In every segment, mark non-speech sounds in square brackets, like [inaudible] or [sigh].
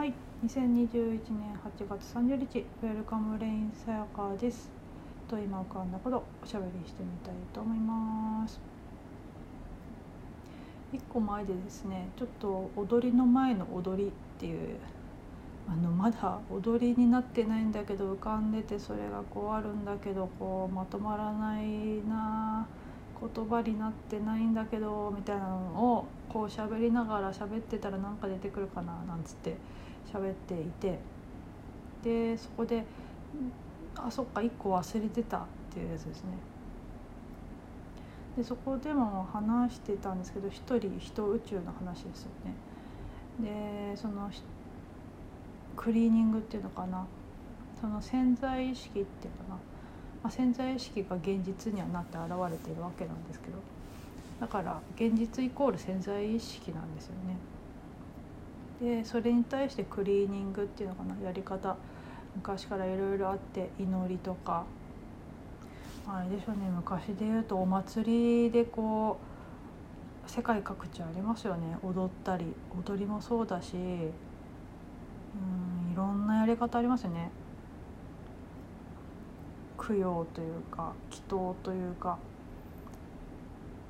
はい、2021年8月30日、ウェルカムレインさやかです。と今浮かんだことおしゃべりしてみたいと思います。一個前でですね、ちょっと踊りの前の踊りっていうあのまだ踊りになってないんだけど浮かんでてそれがこうあるんだけどこうまとまらないな言葉になってないんだけどみたいなのをこう喋りながら喋ってたらなんか出てくるかななんつって喋っていてでそこで「あそっか1個忘れてた」っていうやつですね。でそこでも話してたんですけど一人人宇宙の話ですよね。でそのクリーニングっていうのかなその潜在意識っていうかな、まあ、潜在意識が現実にはなって現れてるわけなんですけどだから現実イコール潜在意識なんですよね。でそれに対してクリーニングっていうのかなやり方。昔からいろいろあって祈りとか。あれでしょうね昔で言うとお祭りでこう世界各地ありますよね。踊ったり踊りもそうだし。うんいろんなやり方ありますよね。供養というか祈祷というか。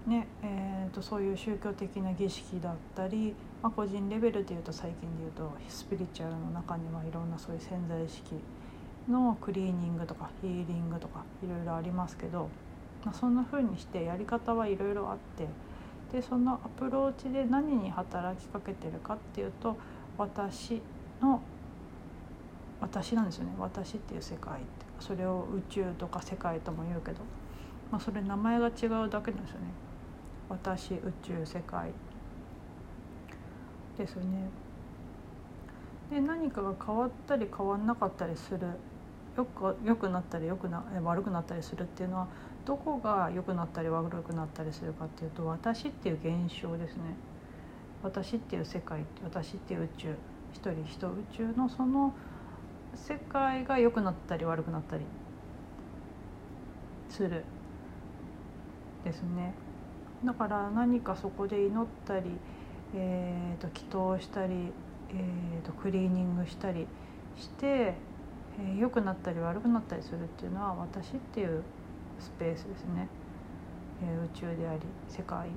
ねえーと、そういう宗教的な儀式だったり、まあ、個人レベルでいうと最近でいうとスピリチュアルの中にはいろんなそういう潜在意識のクリーニングとかヒーリングとかいろいろありますけど、まあ、そんな風にしてやり方はいろいろあってでそのアプローチで何に働きかけてるかっていうと私の私なんですよね。私っていう世界って。それを宇宙とか世界とも言うけど、まあ、それ名前が違うだけなんですよね。私宇宙世界。ですよね。で何かが変わったり変わんなかったりするよく良くなったりよくな悪くなったりするっていうのはどこが良くなったり悪くなったりするかっていうと私っていう現象ですね。私っていう世界私っていう宇宙一人一宇宙のその世界が良くなったり悪くなったりするですね。だから何かそこで祈ったり、えーと、祈祷したり、えーと、クリーニングしたりして、えー、良くなったり悪くなったりするっていうのは私っていうスペースですね、えー、宇宙であり世界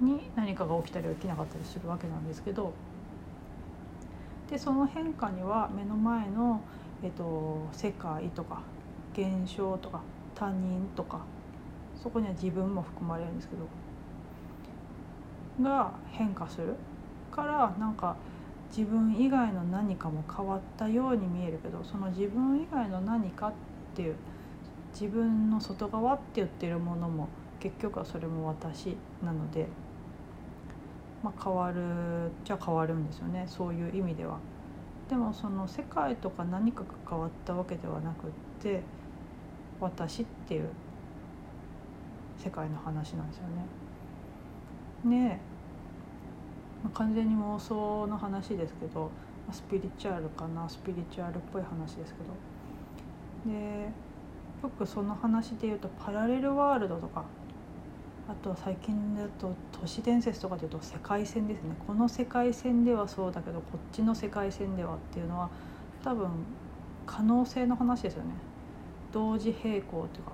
に何かが起きたり起きなかったりするわけなんですけど。でその変化には目の前の、えーと世界とか現象とか他人とかそこには自分も含まれるんですけど。が変化するからなんか自分以外の何かも変わったように見えるけどその自分以外の何かっていう自分の外側って言ってるものも結局はそれも私なので、まあ、変わるじゃ変わるんですよねそういう意味では。でもその世界とか何かが変わったわけではなくって私っていう世界の話なんですよね。ねまあ、完全に妄想の話ですけど、まあ、スピリチュアルかなスピリチュアルっぽい話ですけど。でよくその話で言うとパラレルワールドとかあと最近だと都市伝説とかでいうと世界線ですね。この世界線ではそうだけどこっちの世界線ではっていうのは多分可能性の話ですよね。同時並行っていうか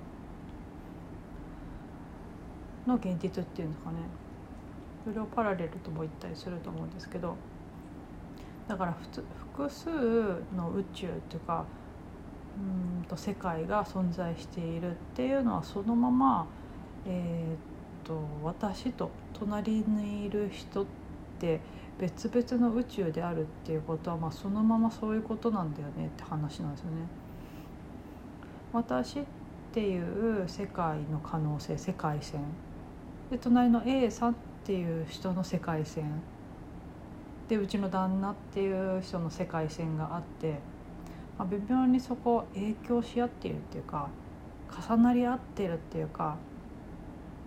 の現実っていうんですかね。それをパラレルとも言ったりすると思うんですけどだから普通複数の宇宙っていうかうんと世界が存在しているっていうのはそのまま、えー、と私と隣にいる人って別々の宇宙であるっていうことは、まあ、そのままそういうことなんだよねって話なんですよね。私っていう世界の可能性世界線で隣の A さんっていう人の世界線でうちの旦那っていう人の世界線があって、まあ、微妙にそこ影響し合っているっていうか重なり合ってるっていうか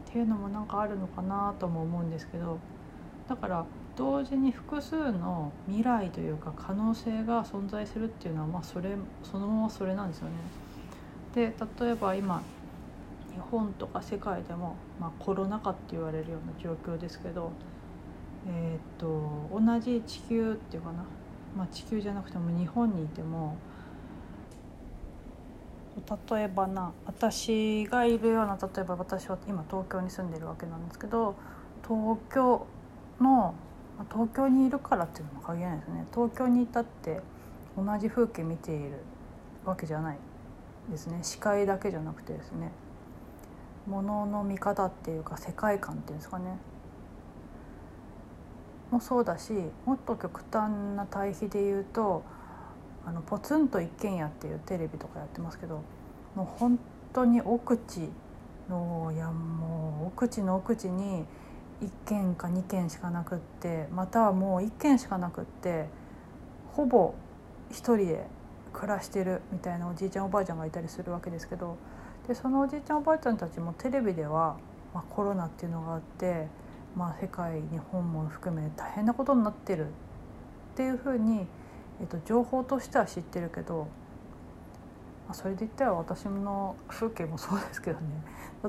っていうのもなんかあるのかなとも思うんですけどだから同時に複数の未来というか可能性が存在するっていうのはまあそれそのままそれなんですよね。で例えば今日本とか世界でも、まあ、コロナ禍って言われるような状況ですけど、えー、っと同じ地球っていうかな。まあ、地球じゃなくても日本にいても例えばな私がいるような例えば私は今東京に住んでるわけなんですけど東京の東京にいるからっていうのも限らないですね。東京にいたって同じ風景見ているわけじゃないですね。視界だけじゃなくてですね。ものの見方っていうか世界観っていうんですかね。もそうだしもっと極端な対比で言うと「あのポツンと一軒家」っていうテレビとかやってますけどもう本当に奥地のいやもう奥地の奥地に1軒か2軒しかなくってまたはもう1軒しかなくってほぼ1人で暮らしてるみたいなおじいちゃんおばあちゃんがいたりするわけですけどでそのおじいちゃんおばあちゃんたちもテレビでは、まあ、コロナっていうのがあって、まあ、世界日本も含め大変なことになってるっていうふうに、えっと、情報としては知ってるけど、まあ、それで言ったら私の風景もそうですけどね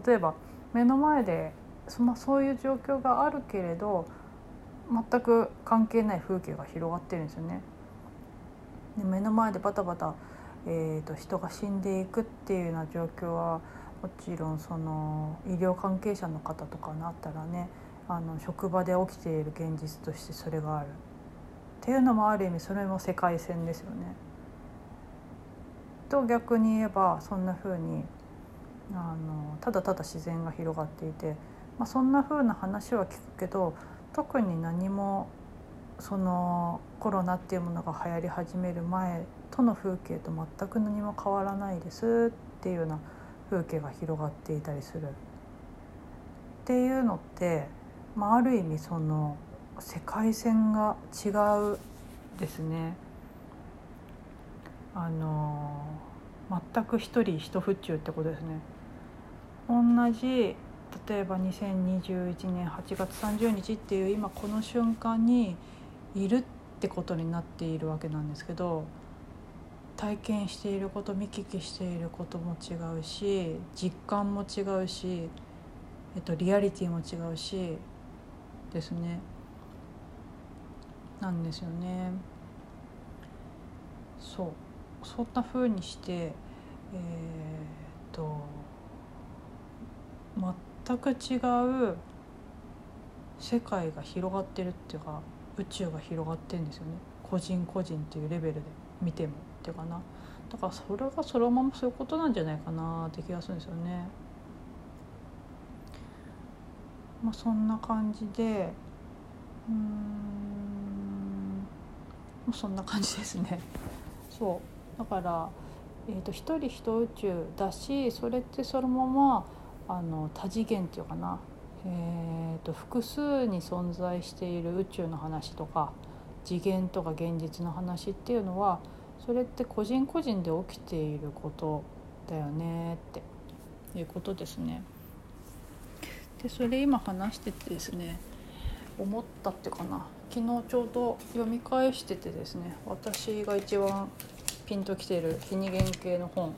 例えば目の前でそ,、まあ、そういう状況があるけれど全く関係ない風景が広がってるんですよね。で目の前でバタバタ、えーと、人が死んでいくっていうような状況はもちろんその医療関係者の方とかになったらねあの職場で起きている現実としてそれがあるっていうのもある意味それも世界線ですよね。と逆に言えばそんな風にあのただただ自然が広がっていて、まあ、そんな風な話は聞くけど特に何もそのコロナっていうものが流行り始める前との風景と全く何も変わらないですっていうような風景が広がっていたりするっていうのって、まあ、ある意味その世界線が違うですね。あの全く一人一府中ってことですね。同じ例えば2021年8月30日っていう今この瞬間にいるってことになっているわけなんですけど体験していること見聞きしていることも違うし実感も違うし、えっと、リアリティも違うしですね。なんですよね。そう。そんな風にしてえー、っと全く違う世界が広がってるっていうか宇宙が広がってんですよね。個人個人っていうレベルで見ても。っていうかなだからそれがそのままそういうことなんじゃないかなって気がするんですよね。まあ、そんな感じでうんそんな感じですね。[laughs] そうだから、えーと、一人一宇宙だしそれってそのままあの多次元っていうかなえーと、複数に存在している宇宙の話とか次元とか現実の話っていうのはそれって個人個人で起きていることだよねっていうことですね。でそれ今話しててですね思ったってかな昨日ちょうど読み返しててですね私が一番ピンときてる日に原系の本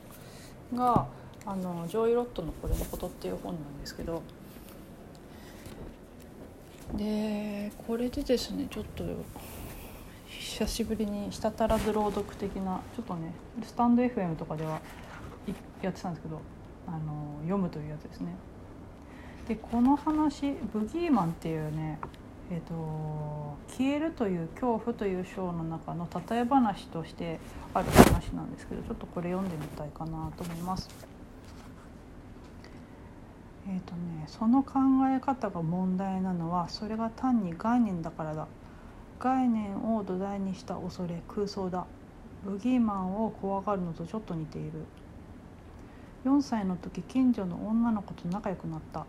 があのジョイ・ロットの「これのこと」っていう本なんですけどでこれでですねちょっと久しぶりに舌足らず朗読的なちょっとねスタンド FM とかではやってたんですけどあの読むというやつですね。でこの話「ブギーマン」っていうねえーと「消えるという恐怖」という章の中の例え話としてある話なんですけどちょっとこれ読んでみたいかなと思います。えーとね、その考え方が問題なのはそれが単に概念だからだ概念を土台にした恐れ空想だ。ブギーマンを怖がるのとちょっと似ている。4歳の時近所の女の子と仲良くなった。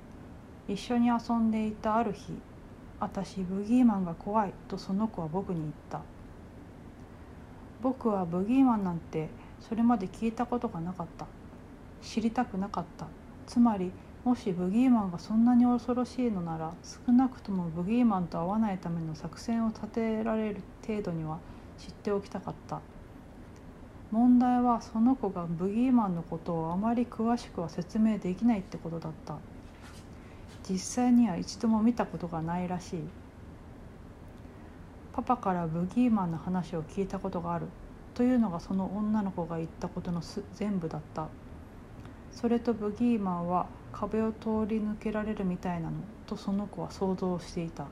一緒に遊んでいたある日「私ブギーマンが怖い」とその子は僕に言った。僕はブギーマンなんてそれまで聞いたことがなかった。知りたくなかった。つまりもしブギーマンがそんなに恐ろしいのなら少なくともブギーマンと会わないための作戦を立てられる程度には知っておきたかった。問題はその子がブギーマンのことをあまり詳しくは説明できないってことだった。実際には一度も見たことがないらしい。パパからブギーマンの話を聞いたことがある。というのがその女の子が言ったことの全部だった。それとブギーマンは壁を通り抜けられるみたいなのとその子は想像していた。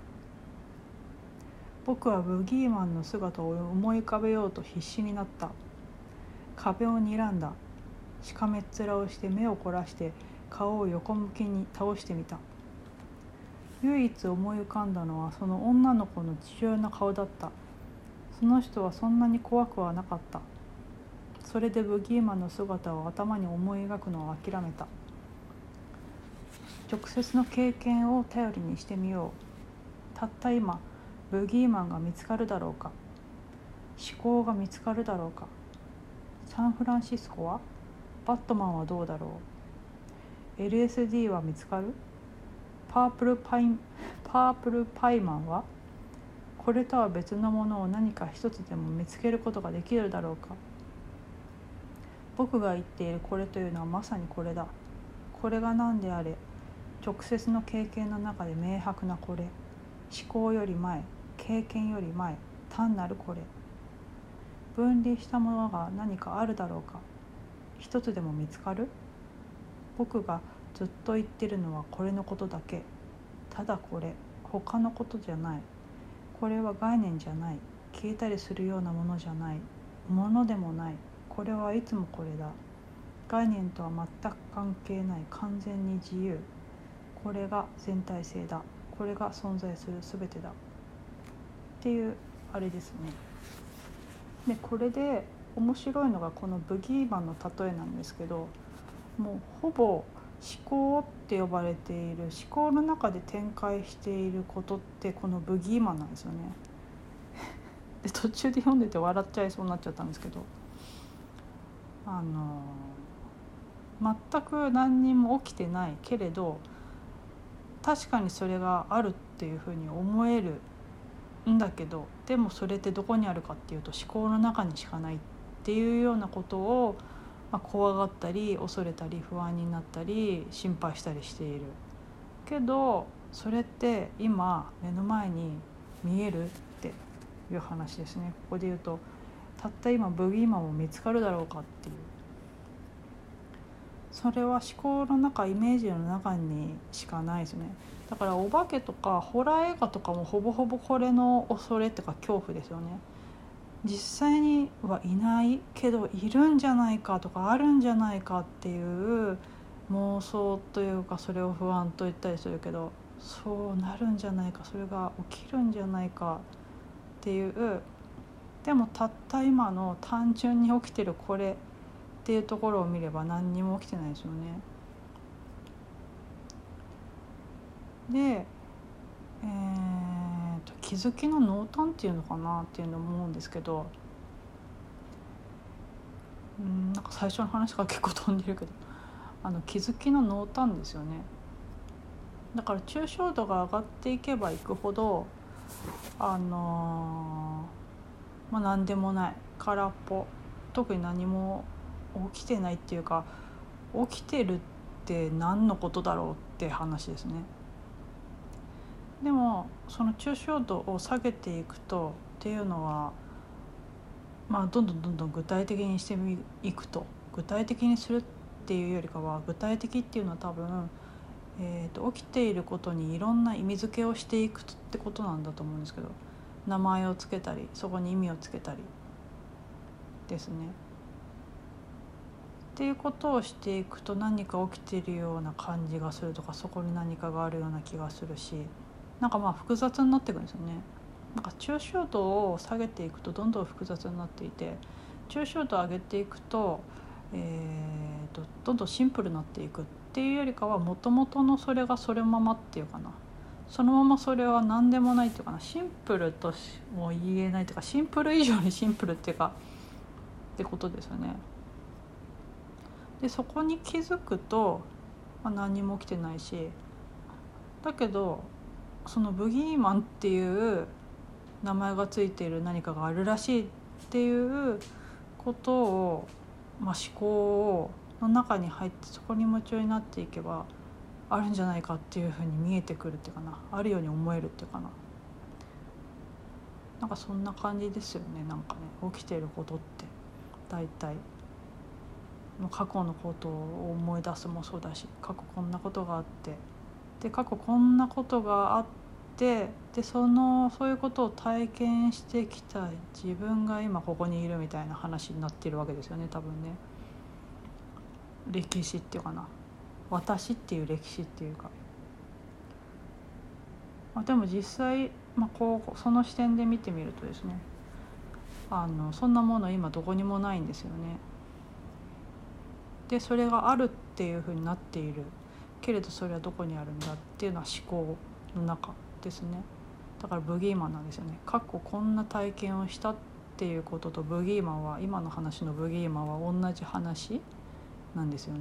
僕はブギーマンの姿を思い浮かべようと必死になった。壁を睨んだ。しかめっ面をして目を凝らして顔を横向きに倒してみた。唯一思い浮かんだのはその女の子の父親の顔だった。その人はそんなに怖くはなかった。それでブギーマンの姿を頭に思い描くのを諦めた。直接の経験を頼りにしてみよう。たった今ブギーマンが見つかるだろうか。思考が見つかるだろうか。サンフランシスコはバットマンはどうだろう。LSD は見つかる。パープルパインパープルパイマンはこれとは別のものを何か一つでも見つけることができるだろうか。僕が言っているこれというのはまさにこれだ。これが何であれ。直接の経験の中で明白なこれ思考より前経験より前単なるこれ。分離したものが何かあるだろうか。一つでも見つかる？僕がずっと言ってるのはこれのことだけ。ただこれ他のことじゃない。これは概念じゃない。消えたりするようなものじゃない。ものでもない。これはいつもこれだ。概念とは全く関係ない。完全に自由。これが全体性だこれが存在する全てだっていうあれですね。でこれで面白いのがこのブギーマンの例えなんですけどもうほぼ思考って呼ばれている思考の中で展開していることってこのブギーマンなんですよね。[laughs] で途中で読んでて笑っちゃいそうになっちゃったんですけどあの全く何にも起きてないけれど確かにそれがあるっていうふうに思えるんだけどでもそれってどこにあるかっていうと思考の中にしかないっていうようなことを、まあ、怖がったり恐れたり不安になったり心配したりしている。けどそれって今目の前に見えるっていう話ですねここで言うとたった今ブギーマンも見つかるだろうかっていうそれは思考の中イメージの中にしかないですね。だからお化けとかホラー映画とかもほぼほぼこれの恐れっていうか恐怖ですよね。実際にはいないけどいるんじゃないかとかあるんじゃないかっていう妄想というかそれを不安と言ったりするけどそうなるんじゃないかそれが起きるんじゃないかっていう。でもたった今の単純に起きてるこれっていうところを見れば何にも起きてないですよね。で、えーと、気づきの濃淡っていうのかなっていうのを思うんですけどうんなんか最初の話が結構飛んでるけど [laughs] あの気づきの濃淡ですよね。だから抽象度が上がっていけばいくほどあのー、まあ何でもない空っぽ特に何も起きてないっていうか起きてるって何のことだろうって話ですね。でもその抽象度を下げていくとっていうのはまあどんどんどんどん具体的にしていくと具体的にするっていうよりかは具体的っていうのは多分、えーと、起きていることにいろんな意味付けをしていくってことなんだと思うんですけど名前を付けたりそこに意味をつけたりですね。っていうことをしていくと何か起きてるような感じがするとかそこに何かがあるような気がするしなんかまあ複雑になっていくんですよね。なんか抽象度を下げていくとどんどん複雑になっていて抽象度を上げていくと,、えーと、どんどんシンプルになっていくっていうよりかはもともとのそれがそれままっていうかなそのままそれは何でもないっていうかなシンプルとも言えないというかシンプル以上にシンプルっていうかってことですよね。でそこに気づくと、まあ、何も起きてないしだけどそのブギーマンっていう名前がついている何かがあるらしいっていうことを、まあ、思考の中に入ってそこに夢中になっていけばあるんじゃないかっていうふうに見えてくるっていうかな。あるように思えるっていうかな。なんかそんな感じですよね。なんかね起きてることって。大体。過去のことを思い出すもそうだし過去こんなことがあってで過去こんなことがあってでそのそういうことを体験してきた自分が今ここにいるみたいな話になってるわけですよね多分ね。歴史っていうかな。私っていう歴史っていうか、まあ、でも実際、まあ、こうその視点で見てみるとですねあのそんなもの今どこにもないんですよね。でそれがあるっていうふうになっている。けれどそれはどこにあるんだっていうのは思考の中ですね。だからブギーマンなんですよね。過去こんな体験をしたっていうこととブギーマンは今の話のブギーマンは同じ話なんですよね。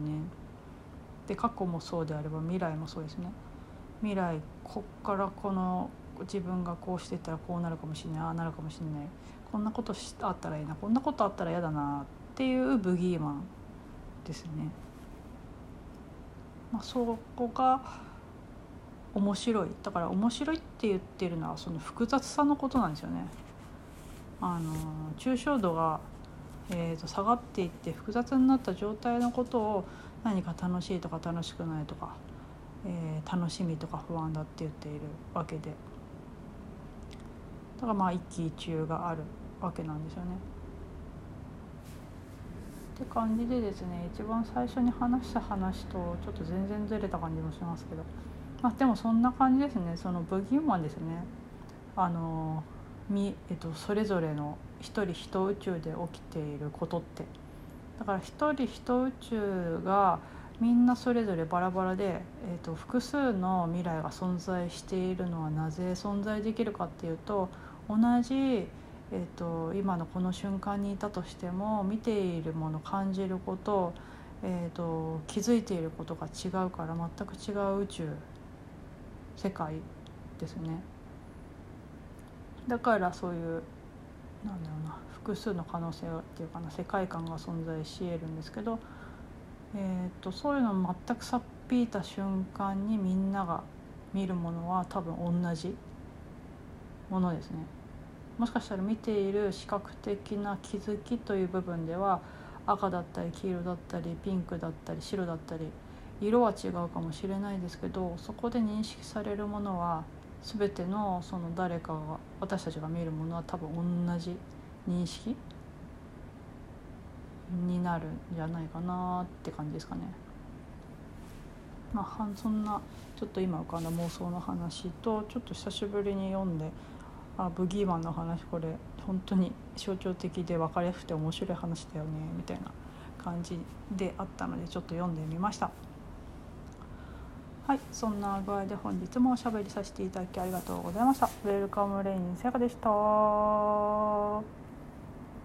で過去もそうであれば未来もそうですね。未来こっからこの自分がこうしてたらこうなるかもしれないああなるかもしれない。こんなことあったらいいなこんなことあったら嫌だなっていうブギーマン。ですね。まあ、そこが面白いだから面白いって言ってるのはその複雑さのことなんですよね。あの抽象度が、えー、と下がっていって複雑になった状態のことを何か楽しいとか楽しくないとか、えー、楽しみとか不安だって言っているわけでだからまあ一喜一憂があるわけなんですよね。って感じでですね一番最初に話した話とちょっと全然ずれた感じもしますけど、まあ、でもそんな感じですね。そのブギーマンですね。あのみ、えっと、それぞれの一人一宇宙で起きていることって。だから一人一宇宙がみんなそれぞれバラバラで、えーと複数の未来が存在しているのはなぜ存在できるかっていうと同じえーと、今のこの瞬間にいたとしても見ているもの感じること,、えーと、気づいていることが違うから全く違う宇宙世界ですね。だからそういうなんだろうな複数の可能性っていうかな世界観が存在し得るんですけど、えーと、そういうのを全くさっぴいた瞬間にみんなが見るものは多分同じものですね。もしかしたら見ている視覚的な気づきという部分では赤だったり黄色だったりピンクだったり白だったり色は違うかもしれないですけどそこで認識されるものは全てのその誰かが私たちが見るものは多分同じ認識になるんじゃないかなって感じですかね。まあ、そんなちょっと今浮かんだ妄想の話とちょっと久しぶりに読んであブギーマンの話これ本当に象徴的で分かりやすくて面白い話だよねみたいな感じであったのでちょっと読んでみました。はいそんな具合で本日もおしゃべりさせていただきありがとうございました。ウェルカムレインセガでした。